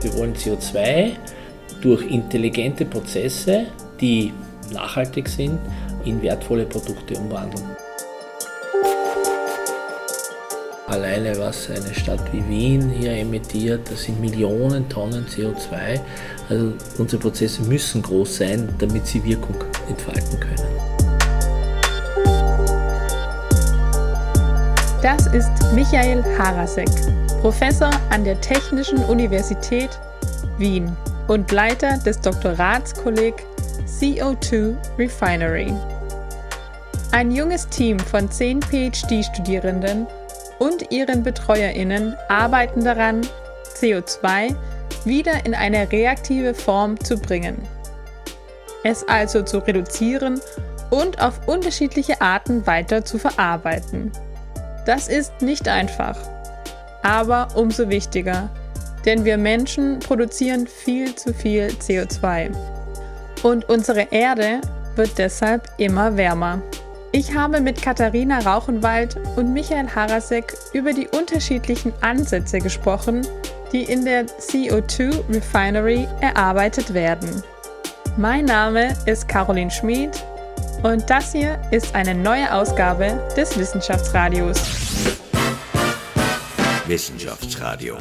Wir wollen CO2 durch intelligente Prozesse, die nachhaltig sind, in wertvolle Produkte umwandeln. Alleine was eine Stadt wie Wien hier emittiert, das sind Millionen Tonnen CO2. Also unsere Prozesse müssen groß sein, damit sie Wirkung entfalten können. Das ist Michael Harasek, Professor an der Technischen Universität Wien und Leiter des Doktoratskolleg CO2 Refinery. Ein junges Team von zehn PhD-Studierenden und ihren BetreuerInnen arbeiten daran, CO2 wieder in eine reaktive Form zu bringen. Es also zu reduzieren und auf unterschiedliche Arten weiter zu verarbeiten. Das ist nicht einfach, aber umso wichtiger, denn wir Menschen produzieren viel zu viel CO2. Und unsere Erde wird deshalb immer wärmer. Ich habe mit Katharina Rauchenwald und Michael Harasek über die unterschiedlichen Ansätze gesprochen, die in der CO2 Refinery erarbeitet werden. Mein Name ist Caroline Schmid und das hier ist eine neue Ausgabe des Wissenschaftsradios. Wissenschaftsradio.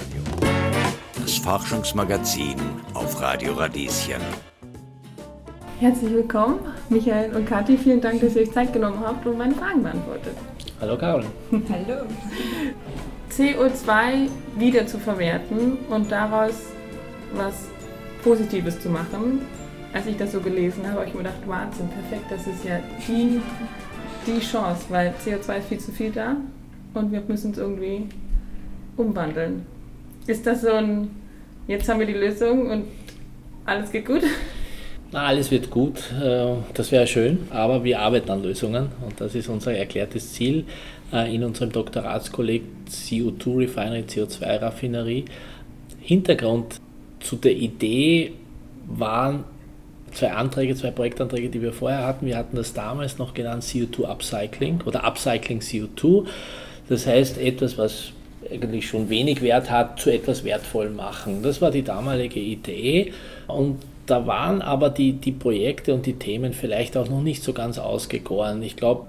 Das Forschungsmagazin auf Radio Radieschen. Herzlich willkommen, Michael und Kathi. Vielen Dank, dass ihr euch Zeit genommen habt und meine Fragen beantwortet. Hallo Caroline. Hallo. CO2 wieder zu verwerten und daraus was Positives zu machen. Als ich das so gelesen habe, habe ich mir gedacht, Wahnsinn, perfekt, das ist ja die, die Chance, weil CO2 ist viel zu viel da und wir müssen es irgendwie umwandeln. Ist das so ein, jetzt haben wir die Lösung und alles geht gut? Na, alles wird gut, äh, das wäre schön, aber wir arbeiten an Lösungen und das ist unser erklärtes Ziel äh, in unserem Doktoratskolleg CO2 Refinery, CO2 Raffinerie. Hintergrund zu der Idee waren zwei Anträge, zwei Projektanträge, die wir vorher hatten. Wir hatten das damals noch genannt CO2 Upcycling oder Upcycling CO2. Das heißt etwas, was eigentlich schon wenig Wert hat, zu etwas wertvoll machen. Das war die damalige Idee und da waren aber die, die Projekte und die Themen vielleicht auch noch nicht so ganz ausgegoren. Ich glaube,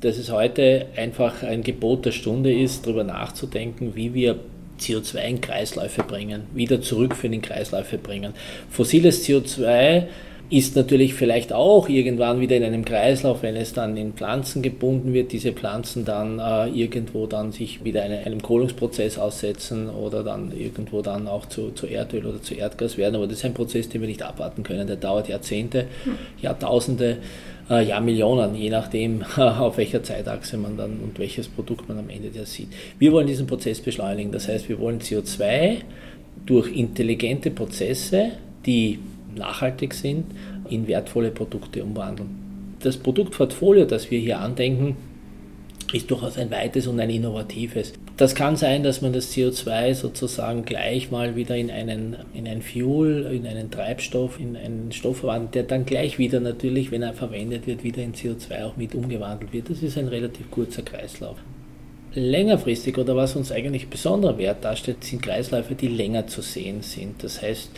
dass es heute einfach ein Gebot der Stunde ist, darüber nachzudenken, wie wir CO2 in Kreisläufe bringen, wieder zurück für den Kreisläufe bringen. Fossiles CO2 ist natürlich vielleicht auch irgendwann wieder in einem Kreislauf, wenn es dann in Pflanzen gebunden wird, diese Pflanzen dann äh, irgendwo dann sich wieder eine, einem Kohlungsprozess aussetzen oder dann irgendwo dann auch zu, zu Erdöl oder zu Erdgas werden. Aber das ist ein Prozess, den wir nicht abwarten können. Der dauert Jahrzehnte, hm. Jahrtausende, äh, Jahrmillionen, je nachdem, auf welcher Zeitachse man dann und welches Produkt man am Ende der sieht. Wir wollen diesen Prozess beschleunigen. Das heißt, wir wollen CO2 durch intelligente Prozesse, die nachhaltig sind, in wertvolle Produkte umwandeln. Das Produktportfolio, das wir hier andenken, ist durchaus ein weites und ein innovatives. Das kann sein, dass man das CO2 sozusagen gleich mal wieder in einen, in ein Fuel, in einen Treibstoff, in einen Stoff verwandelt, der dann gleich wieder natürlich, wenn er verwendet wird, wieder in CO2 auch mit umgewandelt wird. Das ist ein relativ kurzer Kreislauf. Längerfristig oder was uns eigentlich besonderer Wert darstellt, sind Kreisläufe, die länger zu sehen sind. Das heißt,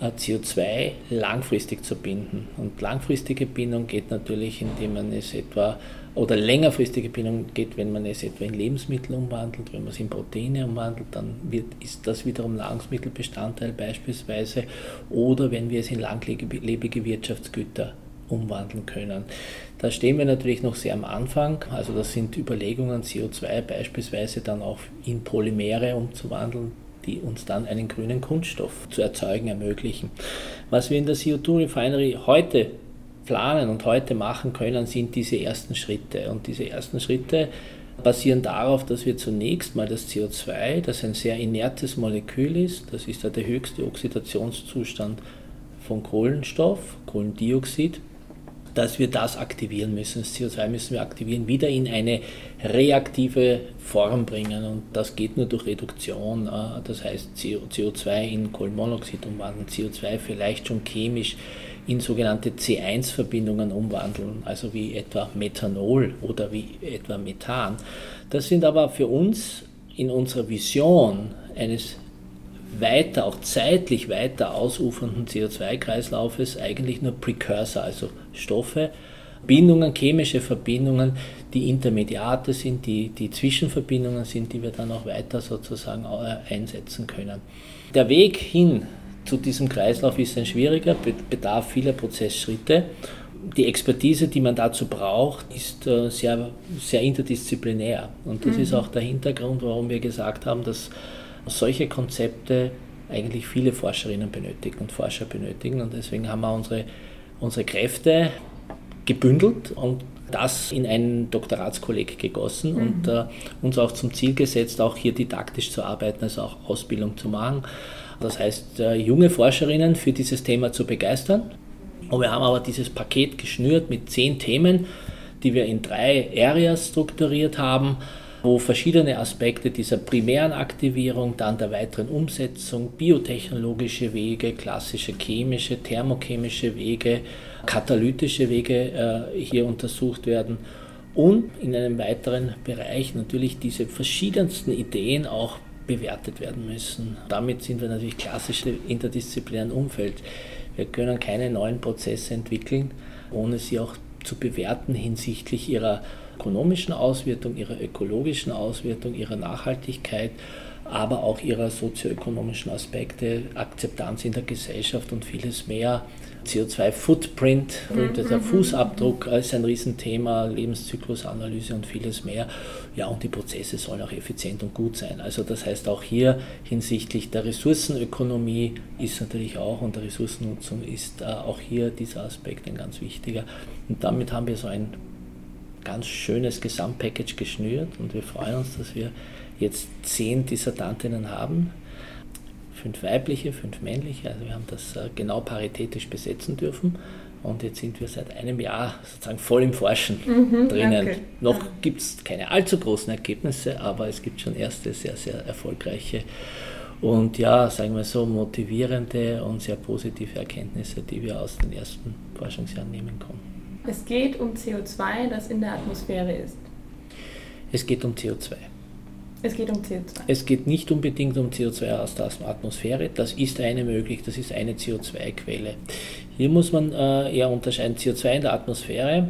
CO2 langfristig zu binden. Und langfristige Bindung geht natürlich, indem man es etwa, oder längerfristige Bindung geht, wenn man es etwa in Lebensmittel umwandelt, wenn man es in Proteine umwandelt, dann wird, ist das wiederum Nahrungsmittelbestandteil beispielsweise, oder wenn wir es in langlebige Wirtschaftsgüter umwandeln können. Da stehen wir natürlich noch sehr am Anfang. Also das sind Überlegungen, CO2 beispielsweise dann auch in Polymere umzuwandeln, die uns dann einen grünen Kunststoff zu erzeugen ermöglichen. Was wir in der CO2 Refinery heute planen und heute machen können, sind diese ersten Schritte. Und diese ersten Schritte basieren darauf, dass wir zunächst mal das CO2, das ein sehr inertes Molekül ist, das ist ja der höchste Oxidationszustand von Kohlenstoff, Kohlendioxid, dass wir das aktivieren müssen. Das CO2 müssen wir aktivieren, wieder in eine reaktive Form bringen. Und das geht nur durch Reduktion. Äh, das heißt CO2 in Kohlenmonoxid umwandeln, CO2 vielleicht schon chemisch in sogenannte C1-Verbindungen umwandeln, also wie etwa Methanol oder wie etwa Methan. Das sind aber für uns in unserer Vision eines weiter, auch zeitlich weiter ausufernden CO2-Kreislaufes eigentlich nur Precursor, also Stoffe, Bindungen, chemische Verbindungen, die Intermediate sind, die, die Zwischenverbindungen sind, die wir dann auch weiter sozusagen äh, einsetzen können. Der Weg hin zu diesem Kreislauf ist ein schwieriger, bedarf vieler Prozessschritte. Die Expertise, die man dazu braucht, ist äh, sehr, sehr interdisziplinär. Und das mhm. ist auch der Hintergrund, warum wir gesagt haben, dass solche Konzepte eigentlich viele Forscherinnen benötigen und Forscher benötigen. Und deswegen haben wir unsere, unsere Kräfte gebündelt und das in einen Doktoratskolleg gegossen mhm. und äh, uns auch zum Ziel gesetzt, auch hier didaktisch zu arbeiten, also auch Ausbildung zu machen. Das heißt, äh, junge Forscherinnen für dieses Thema zu begeistern. Und wir haben aber dieses Paket geschnürt mit zehn Themen, die wir in drei Areas strukturiert haben wo verschiedene Aspekte dieser primären Aktivierung, dann der weiteren Umsetzung, biotechnologische Wege, klassische chemische, thermochemische Wege, katalytische Wege äh, hier untersucht werden und in einem weiteren Bereich natürlich diese verschiedensten Ideen auch bewertet werden müssen. Damit sind wir natürlich klassisch im interdisziplinären Umfeld. Wir können keine neuen Prozesse entwickeln, ohne sie auch zu bewerten hinsichtlich ihrer ökonomischen Auswertung, ihrer ökologischen Auswertung, ihrer Nachhaltigkeit, aber auch ihrer sozioökonomischen Aspekte, Akzeptanz in der Gesellschaft und vieles mehr. CO2-Footprint, mhm. der mhm. Fußabdruck ist ein Riesenthema, Lebenszyklusanalyse und vieles mehr. Ja, und die Prozesse sollen auch effizient und gut sein. Also das heißt auch hier hinsichtlich der Ressourcenökonomie ist natürlich auch und der Ressourcennutzung ist äh, auch hier dieser Aspekt ein ganz wichtiger. Und damit haben wir so ein ganz schönes Gesamtpackage geschnürt und wir freuen uns, dass wir jetzt zehn Dissertantinnen haben. Fünf weibliche, fünf männliche, also wir haben das äh, genau paritätisch besetzen dürfen. Und jetzt sind wir seit einem Jahr sozusagen voll im Forschen mhm, drinnen. Okay. Noch gibt es keine allzu großen Ergebnisse, aber es gibt schon erste sehr, sehr erfolgreiche und ja, sagen wir so, motivierende und sehr positive Erkenntnisse, die wir aus den ersten Forschungsjahren nehmen konnten. Es geht um CO2, das in der Atmosphäre ist. Es geht um CO2. Es geht um CO2. Es geht nicht unbedingt um CO2 aus der Atmosphäre. Das ist eine möglich, das ist eine CO2-Quelle. Hier muss man äh, eher unterscheiden. CO2 in der Atmosphäre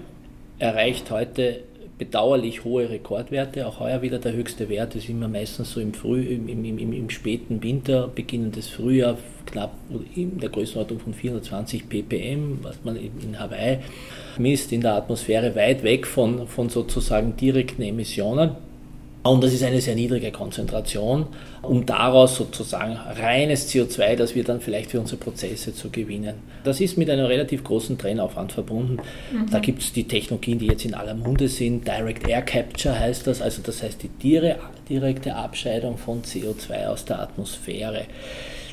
erreicht heute bedauerlich hohe Rekordwerte. Auch heuer wieder der höchste Wert ist immer meistens so im, Früh, im, im, im, im späten Winter, beginnendes Frühjahr, knapp in der Größenordnung von 420 ppm, was man in Hawaii misst, in der Atmosphäre weit weg von, von sozusagen direkten Emissionen. Und das ist eine sehr niedrige Konzentration, um daraus sozusagen reines CO2, das wir dann vielleicht für unsere Prozesse zu gewinnen. Das ist mit einem relativ großen Trennaufwand verbunden. Mhm. Da gibt es die Technologien, die jetzt in aller Munde sind. Direct Air Capture heißt das, also das heißt die direkte Abscheidung von CO2 aus der Atmosphäre.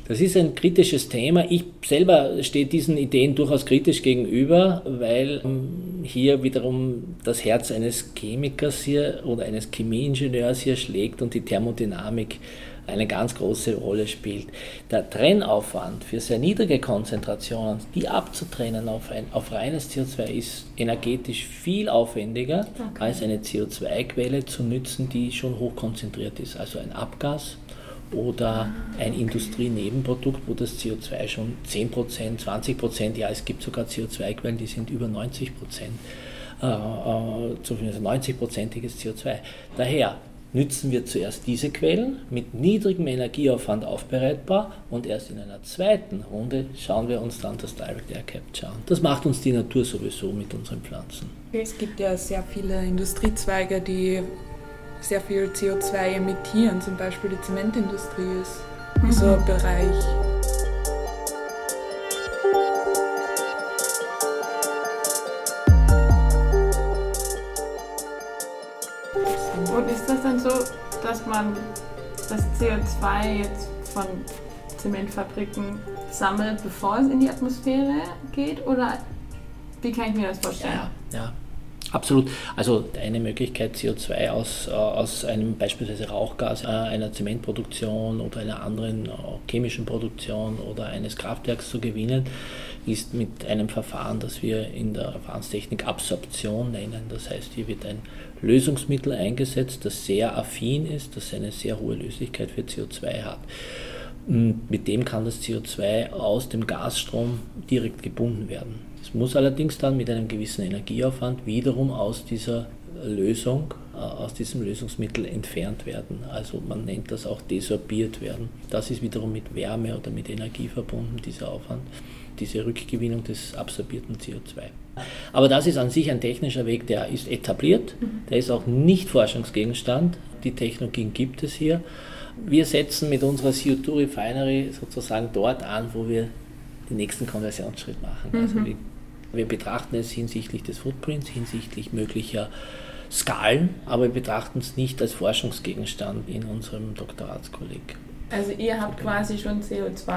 Das ist ein kritisches Thema. Ich selber stehe diesen Ideen durchaus kritisch gegenüber, weil ähm, hier wiederum das Herz eines Chemikers hier oder eines Chemieingenieurs hier schlägt und die Thermodynamik eine ganz große Rolle spielt. Der Trennaufwand für sehr niedrige Konzentrationen, die abzutrennen auf, ein, auf reines CO2 ist energetisch viel aufwendiger, okay. als eine CO2-Quelle zu nützen, die schon hochkonzentriert ist. Also ein Abgas oder ein Industrienebenprodukt, wo das CO2 schon 10%, 20%, ja, es gibt sogar CO2-Quellen, die sind über 90%, äh, zumindest 90-prozentiges CO2. Daher nützen wir zuerst diese Quellen mit niedrigem Energieaufwand aufbereitbar und erst in einer zweiten Runde schauen wir uns dann das Direct Air Capture an. Das macht uns die Natur sowieso mit unseren Pflanzen. Es gibt ja sehr viele Industriezweige, die sehr viel CO2 emittieren, zum Beispiel die Zementindustrie ist mhm. so ein Bereich. Und ist das dann so, dass man das CO2 jetzt von Zementfabriken sammelt, bevor es in die Atmosphäre geht? Oder wie kann ich mir das vorstellen? Ja, ja. Absolut. Also eine Möglichkeit, CO2 aus, äh, aus einem beispielsweise Rauchgas äh, einer Zementproduktion oder einer anderen äh, chemischen Produktion oder eines Kraftwerks zu gewinnen, ist mit einem Verfahren, das wir in der Verfahrenstechnik Absorption nennen. Das heißt, hier wird ein Lösungsmittel eingesetzt, das sehr affin ist, das eine sehr hohe Löslichkeit für CO2 hat. Mit dem kann das CO2 aus dem Gasstrom direkt gebunden werden. Es muss allerdings dann mit einem gewissen Energieaufwand wiederum aus dieser Lösung, äh, aus diesem Lösungsmittel entfernt werden. Also man nennt das auch desorbiert werden. Das ist wiederum mit Wärme oder mit Energie verbunden, dieser Aufwand, diese Rückgewinnung des absorbierten CO2. Aber das ist an sich ein technischer Weg, der ist etabliert, der ist auch nicht Forschungsgegenstand. Die Technologien gibt es hier. Wir setzen mit unserer CO2 Refinery sozusagen dort an, wo wir den nächsten Konversionsschritt machen. Also mhm. wir wir betrachten es hinsichtlich des Footprints, hinsichtlich möglicher Skalen, aber wir betrachten es nicht als Forschungsgegenstand in unserem Doktoratskolleg. Also ihr habt quasi schon CO2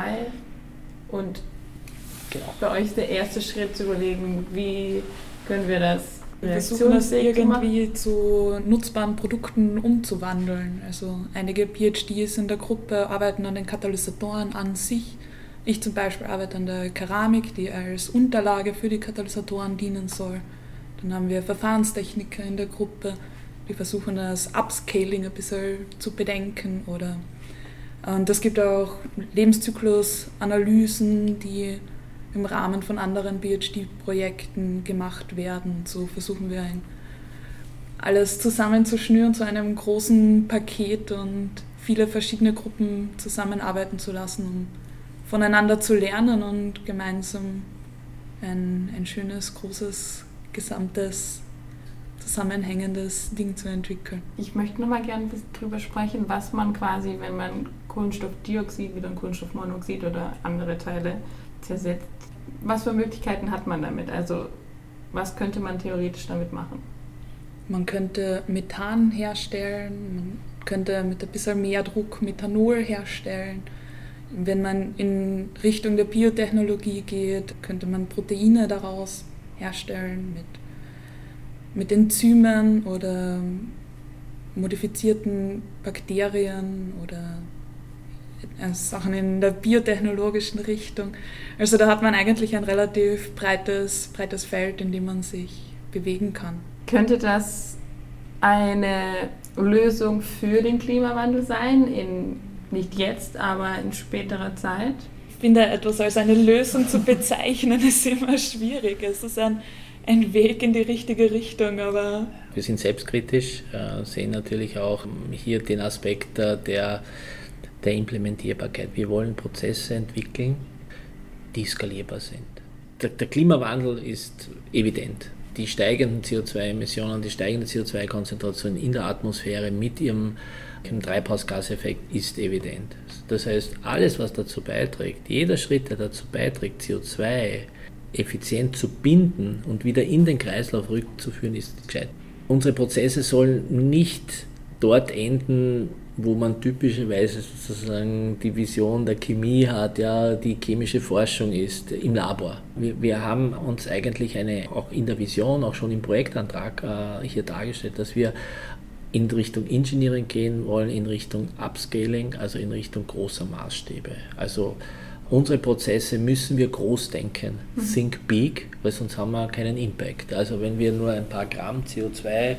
und genau. bei euch ist der erste Schritt zu überlegen, wie können wir das wir versuchen das irgendwie zu nutzbaren Produkten umzuwandeln. Also einige PhDs in der Gruppe arbeiten an den Katalysatoren an sich ich zum Beispiel arbeite an der Keramik, die als Unterlage für die Katalysatoren dienen soll. Dann haben wir Verfahrenstechniker in der Gruppe, die versuchen das Upscaling ein bisschen zu bedenken. Oder, und es gibt auch Lebenszyklusanalysen, die im Rahmen von anderen PhD-Projekten gemacht werden. So versuchen wir ein, alles zusammenzuschnüren zu einem großen Paket und viele verschiedene Gruppen zusammenarbeiten zu lassen, um voneinander zu lernen und gemeinsam ein, ein schönes, großes, gesamtes, zusammenhängendes Ding zu entwickeln. Ich möchte noch mal gerne darüber sprechen, was man quasi, wenn man Kohlenstoffdioxid, wieder Kohlenstoffmonoxid oder andere Teile zersetzt, was für Möglichkeiten hat man damit? Also was könnte man theoretisch damit machen? Man könnte Methan herstellen, man könnte mit ein bisschen mehr Druck Methanol herstellen wenn man in Richtung der Biotechnologie geht, könnte man Proteine daraus herstellen mit, mit Enzymen oder modifizierten Bakterien oder Sachen in der biotechnologischen Richtung. Also da hat man eigentlich ein relativ breites, breites Feld, in dem man sich bewegen kann. Könnte das eine Lösung für den Klimawandel sein in nicht jetzt, aber in späterer Zeit? Ich finde, etwas als eine Lösung zu bezeichnen, ist immer schwierig. Es ist ein, ein Weg in die richtige Richtung, aber... Wir sind selbstkritisch, äh, sehen natürlich auch hier den Aspekt der, der Implementierbarkeit. Wir wollen Prozesse entwickeln, die skalierbar sind. Der, der Klimawandel ist evident die steigenden CO2-Emissionen, die steigende CO2-Konzentration in der Atmosphäre mit ihrem im Treibhausgaseffekt ist evident. Das heißt, alles, was dazu beiträgt, jeder Schritt, der dazu beiträgt, CO2 effizient zu binden und wieder in den Kreislauf rückzuführen, ist gescheit. Unsere Prozesse sollen nicht dort enden, wo man typischerweise sozusagen die Vision der Chemie hat, ja, die chemische Forschung ist im Labor. Wir, wir haben uns eigentlich eine, auch in der Vision, auch schon im Projektantrag äh, hier dargestellt, dass wir in Richtung Engineering gehen wollen, in Richtung Upscaling, also in Richtung großer Maßstäbe. Also unsere Prozesse müssen wir groß denken, mhm. think big, weil sonst haben wir keinen Impact. Also wenn wir nur ein paar Gramm CO2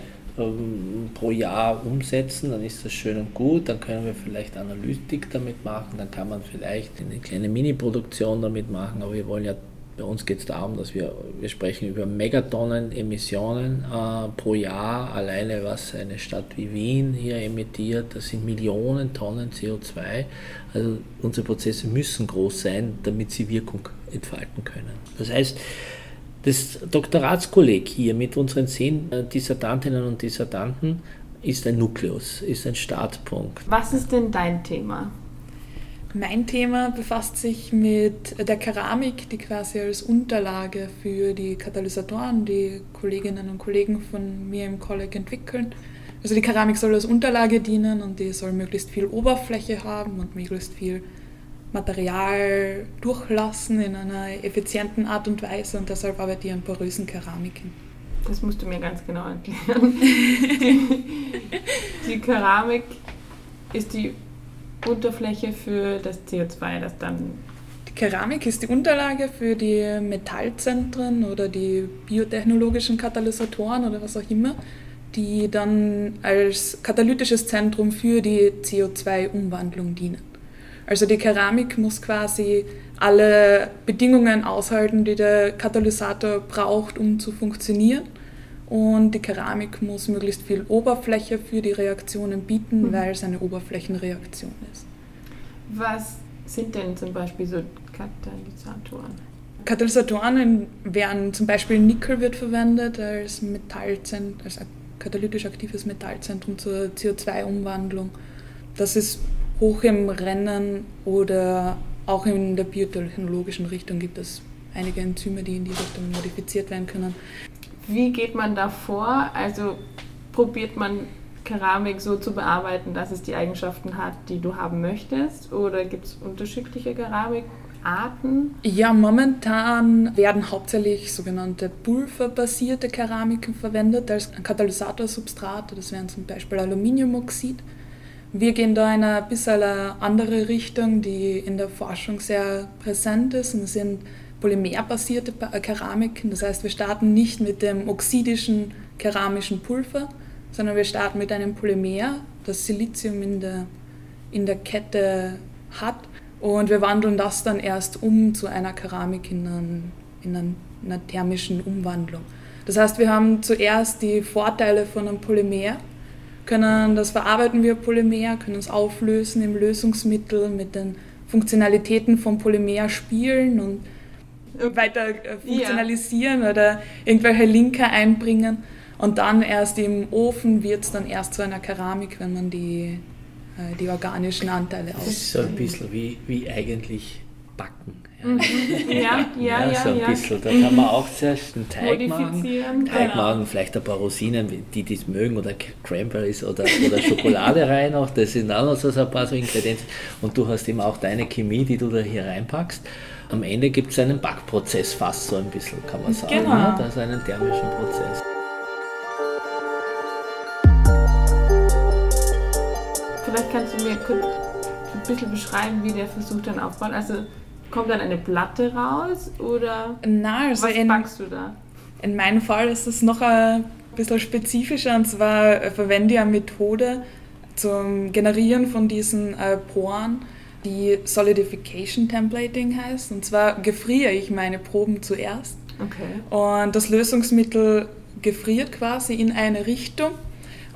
pro Jahr umsetzen, dann ist das schön und gut, dann können wir vielleicht Analytik damit machen, dann kann man vielleicht eine kleine Mini-Produktion damit machen, aber wir wollen ja bei uns geht es darum, dass wir, wir sprechen über Megatonnen Emissionen äh, pro Jahr, alleine was eine Stadt wie Wien hier emittiert, das sind Millionen Tonnen CO2. Also unsere Prozesse müssen groß sein, damit sie Wirkung entfalten können. Das heißt, das Doktoratskolleg hier mit unseren zehn äh, Dissertantinnen und Dissertanten ist ein Nukleus, ist ein Startpunkt. Was ist denn dein Thema? Mein Thema befasst sich mit der Keramik, die quasi als Unterlage für die Katalysatoren, die Kolleginnen und Kollegen von mir im Kolleg entwickeln. Also die Keramik soll als Unterlage dienen und die soll möglichst viel Oberfläche haben und möglichst viel Material durchlassen in einer effizienten Art und Weise und deshalb arbeite ich an porösen Keramiken. Das musst du mir ganz genau erklären. die, die Keramik ist die Unterfläche für das CO2, das dann Die Keramik ist die Unterlage für die Metallzentren oder die biotechnologischen Katalysatoren oder was auch immer, die dann als katalytisches Zentrum für die CO2-Umwandlung dienen. Also die Keramik muss quasi alle Bedingungen aushalten, die der Katalysator braucht, um zu funktionieren. Und die Keramik muss möglichst viel Oberfläche für die Reaktionen bieten, Mhm. weil es eine Oberflächenreaktion ist. Was sind denn zum Beispiel so Katalysatoren? Katalysatoren werden zum Beispiel Nickel wird verwendet als Metallzentrum, als katalytisch aktives Metallzentrum zur CO2-Umwandlung. Das ist hoch im Rennen oder auch in der biotechnologischen Richtung gibt es einige Enzyme, die in die Richtung modifiziert werden können. Wie geht man da vor? Also probiert man Keramik so zu bearbeiten, dass es die Eigenschaften hat, die du haben möchtest? Oder gibt es unterschiedliche Keramikarten? Ja, momentan werden hauptsächlich sogenannte pulverbasierte Keramiken verwendet als Katalysatorsubstrat. Das wären zum Beispiel Aluminiumoxid. Wir gehen da in eine bisschen andere Richtung, die in der Forschung sehr präsent ist. Und das sind polymerbasierte Pa- Keramiken. Das heißt, wir starten nicht mit dem oxidischen keramischen Pulver, sondern wir starten mit einem Polymer, das Silizium in der, in der Kette hat. Und wir wandeln das dann erst um zu einer Keramik in, einen, in einer thermischen Umwandlung. Das heißt, wir haben zuerst die Vorteile von einem Polymer, können das verarbeiten wir Polymer, können es auflösen im Lösungsmittel, mit den Funktionalitäten vom Polymer spielen und weiter äh, funktionalisieren oder irgendwelche Linker einbringen. Und dann erst im Ofen wird es dann erst zu einer Keramik, wenn man die, äh, die organischen Anteile Das ist so aus. ein bisschen wie, wie eigentlich Backen. Mhm. Ja, ja, ja, so ein ja. bisschen. Da kann man auch zuerst einen Teig machen. Modifizieren. Teig genau. machen, vielleicht ein paar Rosinen, die das mögen, oder Cranberries oder, oder Schokolade rein auch. Das sind auch noch so ein paar so Ingredienzien. Und du hast eben auch deine Chemie, die du da hier reinpackst. Am Ende gibt es einen Backprozess fast so ein bisschen, kann man sagen. Genau. Ne? Das ist einen thermischen Prozess. Vielleicht kannst du mir kurz ein bisschen beschreiben, wie der Versuch dann aufbaut. Also kommt dann eine Platte raus oder Na, also was in, backst du da? in meinem Fall ist es noch ein bisschen spezifischer und zwar äh, verwende ich eine Methode zum Generieren von diesen äh, Poren, die Solidification Templating heißt. Und zwar gefriere ich meine Proben zuerst Okay. und das Lösungsmittel gefriert quasi in eine Richtung.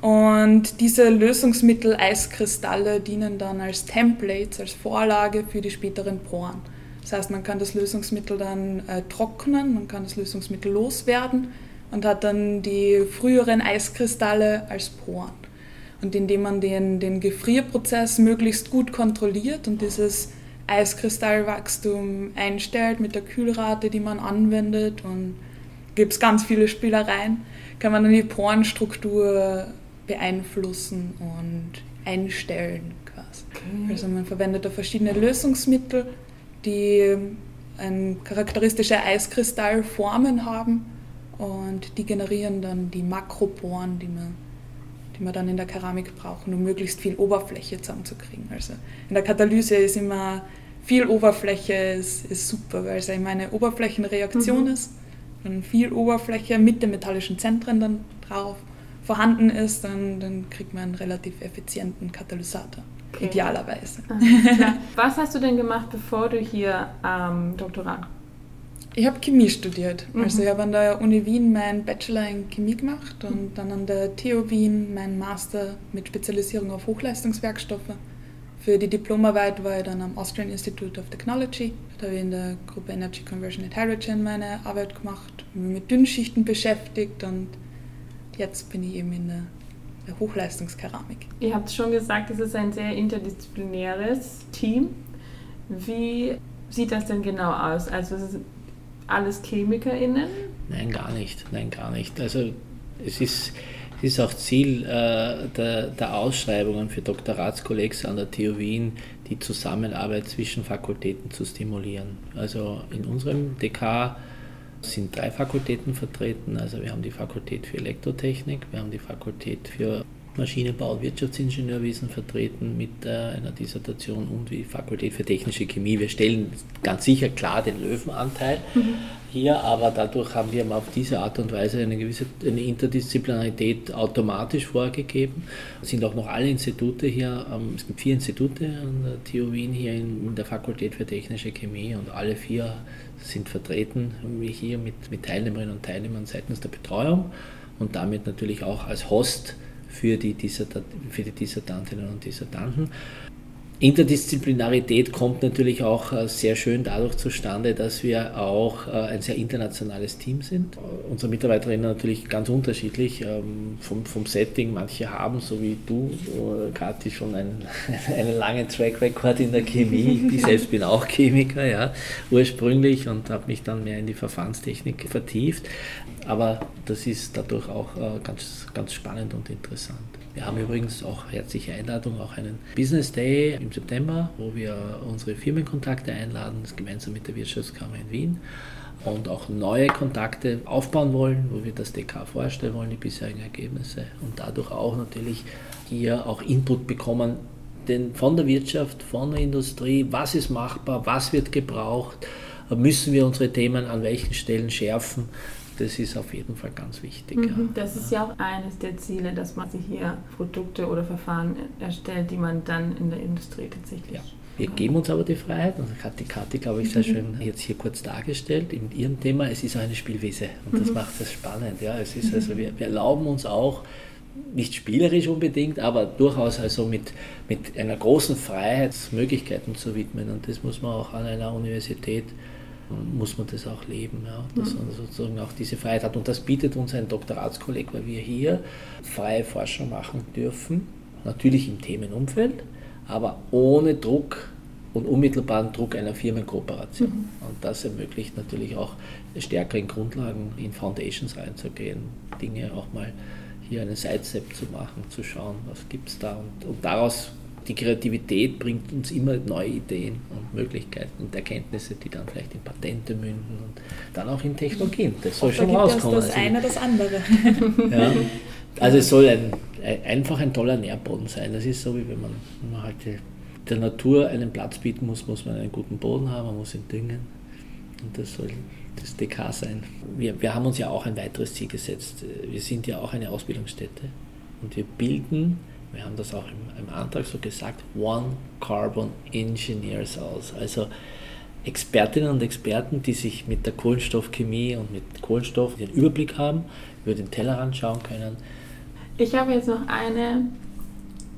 Und diese Lösungsmittel-Eiskristalle dienen dann als Templates, als Vorlage für die späteren Poren. Das heißt, man kann das Lösungsmittel dann äh, trocknen, man kann das Lösungsmittel loswerden und hat dann die früheren Eiskristalle als Poren. Und indem man den, den Gefrierprozess möglichst gut kontrolliert und dieses Eiskristallwachstum einstellt mit der Kühlrate, die man anwendet und gibt es ganz viele Spielereien, kann man dann die Porenstruktur beeinflussen und einstellen quasi. Also man verwendet da verschiedene Lösungsmittel, die ein charakteristische Eiskristallformen haben und die generieren dann die Makroporen, die man, die man dann in der Keramik brauchen, um möglichst viel Oberfläche zusammenzukriegen. Also in der Katalyse ist immer viel Oberfläche ist, ist super, weil es eben eine Oberflächenreaktion Mhm. ist. Wenn viel Oberfläche mit den metallischen Zentren dann drauf vorhanden ist, dann, dann kriegt man einen relativ effizienten Katalysator. Okay. Idealerweise. Was hast du denn gemacht, bevor du hier am Doktorat? Ich habe Chemie studiert. Mhm. Also ich habe an der Uni Wien meinen Bachelor in Chemie gemacht und dann an der TU Wien meinen Master mit Spezialisierung auf Hochleistungswerkstoffe. Für die Diplomarbeit war ich dann am Austrian Institute of Technology. Da habe ich in der Gruppe Energy Conversion at Hydrogen meine Arbeit gemacht, mich mit Dünnschichten beschäftigt und jetzt bin ich eben in der Hochleistungskeramik. Ihr habt schon gesagt, es ist ein sehr interdisziplinäres Team. Wie sieht das denn genau aus? Also es ist alles ChemikerInnen? Nein, gar nicht. Nein, gar nicht. Also es ist, es ist auch Ziel äh, der, der Ausschreibungen für Doktoratskollegs an der TU Wien, die Zusammenarbeit zwischen Fakultäten zu stimulieren. Also in unserem DK Es sind drei Fakultäten vertreten. Also wir haben die Fakultät für Elektrotechnik, wir haben die Fakultät für Maschinenbau und Wirtschaftsingenieurwesen vertreten mit äh, einer Dissertation und die Fakultät für technische Chemie. Wir stellen ganz sicher klar den Löwenanteil mhm. hier, aber dadurch haben wir auf diese Art und Weise eine gewisse eine Interdisziplinarität automatisch vorgegeben. Es sind auch noch alle Institute hier, es gibt vier Institute an der TU Wien hier in, in der Fakultät für technische Chemie und alle vier sind vertreten wie hier mit, mit Teilnehmerinnen und Teilnehmern seitens der Betreuung und damit natürlich auch als Host für die, für die Dissertantinnen und Dissertanten. Interdisziplinarität kommt natürlich auch äh, sehr schön dadurch zustande, dass wir auch äh, ein sehr internationales Team sind. Unsere Mitarbeiterinnen natürlich ganz unterschiedlich ähm, vom, vom Setting. Manche haben, so wie du, äh, Kathi, schon einen, einen langen Track Record in der Chemie. Ich selbst bin auch Chemiker, ja, ursprünglich und habe mich dann mehr in die Verfahrenstechnik vertieft. Aber das ist dadurch auch ganz, ganz spannend und interessant. Wir haben übrigens auch herzliche Einladung, auch einen Business Day im September, wo wir unsere Firmenkontakte einladen, gemeinsam mit der Wirtschaftskammer in Wien. Und auch neue Kontakte aufbauen wollen, wo wir das DK vorstellen wollen, die bisherigen Ergebnisse. Und dadurch auch natürlich hier auch Input bekommen, denn von der Wirtschaft, von der Industrie, was ist machbar, was wird gebraucht, müssen wir unsere Themen an welchen Stellen schärfen, das ist auf jeden Fall ganz wichtig. Mhm, ja. Das ist ja auch eines der Ziele, dass man sich hier Produkte oder Verfahren erstellt, die man dann in der Industrie tatsächlich. Ja. Wir geben uns aber die Freiheit, und das hat die Kathi, glaube ich, sehr mhm. schön jetzt hier kurz dargestellt in ihrem Thema. Es ist auch eine Spielwiese und das mhm. macht es spannend. Ja, es ist also, wir, wir erlauben uns auch, nicht spielerisch unbedingt, aber durchaus also mit, mit einer großen Freiheit Möglichkeiten zu widmen. Und das muss man auch an einer Universität muss man das auch leben, ja, dass mhm. man sozusagen auch diese Freiheit hat. Und das bietet uns ein Doktoratskolleg, weil wir hier freie Forschung machen dürfen, natürlich im Themenumfeld, aber ohne Druck und unmittelbaren Druck einer Firmenkooperation. Mhm. Und das ermöglicht natürlich auch stärker in Grundlagen, in Foundations reinzugehen, Dinge auch mal hier einen Sidestep zu machen, zu schauen, was gibt es da und, und daraus die Kreativität bringt uns immer neue Ideen und Möglichkeiten und Erkenntnisse, die dann vielleicht in Patente münden und dann auch in Technologien. Das soll schon rauskommen. Das, das also, eine, das andere. ja, also es soll ein, einfach ein toller Nährboden sein. Das ist so, wie wenn man, wenn man halt der Natur einen Platz bieten muss, muss man einen guten Boden haben, man muss ihn düngen. Und das soll das DK sein. Wir, wir haben uns ja auch ein weiteres Ziel gesetzt. Wir sind ja auch eine Ausbildungsstätte und wir bilden wir haben das auch im, im Antrag so gesagt, One Carbon Engineers aus. Also Expertinnen und Experten, die sich mit der Kohlenstoffchemie und mit Kohlenstoff den Überblick haben, über den Tellerrand schauen können. Ich habe jetzt noch eine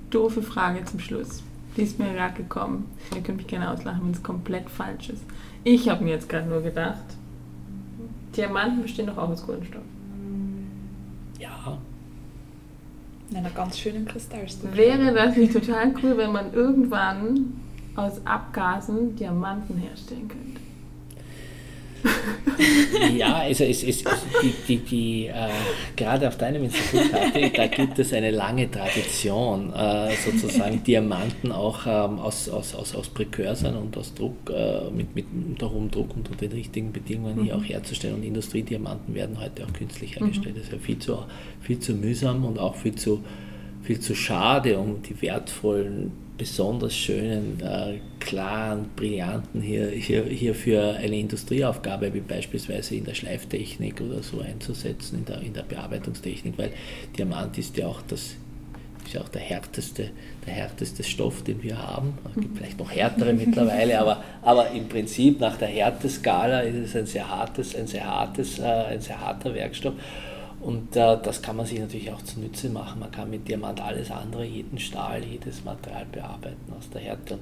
doofe Frage zum Schluss. Die ist mir gerade gekommen. Ihr könnt mich gerne auslachen, wenn es komplett falsch ist. Ich habe mir jetzt gerade nur gedacht, Diamanten bestehen doch auch aus Kohlenstoff. In einer ganz schönen Kristallstruktur. Wäre das nicht total cool, wenn man irgendwann aus Abgasen Diamanten herstellen könnte? ja, also es, es, die, die, die äh, gerade auf deinem Institut, da gibt es eine lange Tradition, äh, sozusagen Diamanten auch ähm, aus, aus, aus, aus Präkursern und aus Druck, äh, mit, mit unter hohem Druck und unter den richtigen Bedingungen mhm. hier auch herzustellen. Und Industriediamanten werden heute auch künstlich hergestellt. Mhm. Das ist ja viel zu, viel zu mühsam und auch viel zu, viel zu schade, um die wertvollen besonders schönen, äh, klaren, brillanten hier, hier, hier für eine Industrieaufgabe, wie beispielsweise in der Schleiftechnik oder so einzusetzen, in der, in der Bearbeitungstechnik, weil Diamant ist ja auch das ist ja auch der härteste, der härteste Stoff, den wir haben. Es gibt vielleicht noch härtere mittlerweile, aber, aber im Prinzip nach der Härteskala ist es ein sehr hartes, ein sehr hartes, äh, ein sehr harter Werkstoff. Und äh, das kann man sich natürlich auch zunutze machen. Man kann mit Diamant alles andere, jeden Stahl, jedes Material bearbeiten aus der Härte. Und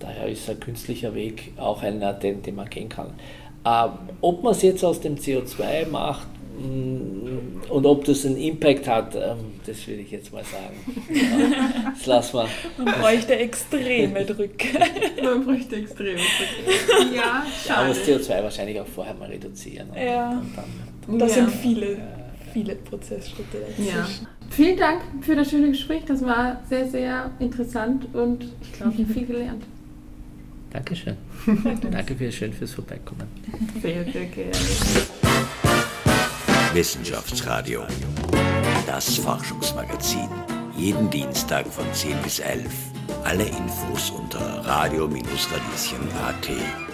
daher ist ein künstlicher Weg auch einer, den, den man gehen kann. Ähm, ob man es jetzt aus dem CO2 macht mm, und ob das einen Impact hat, ähm, das würde ich jetzt mal sagen. Ja, das lassen wir. Man bräuchte extreme Drücke. man bräuchte extreme Drücke. Ja, schade. Aber das CO2 wahrscheinlich auch vorher mal reduzieren. Ja. Und dann, und das ja. sind viele. Viele Prozessschritte dazwischen. Ja. Vielen Dank für das schöne Gespräch. Das war sehr, sehr interessant und ich glaube, ich habe viel gelernt. Dankeschön. Danke für, schön fürs Vorbeikommen. Sehr, sehr gerne. Wissenschaftsradio. Das Forschungsmagazin. Jeden Dienstag von 10 bis 11. Alle Infos unter radio-radieschen.at.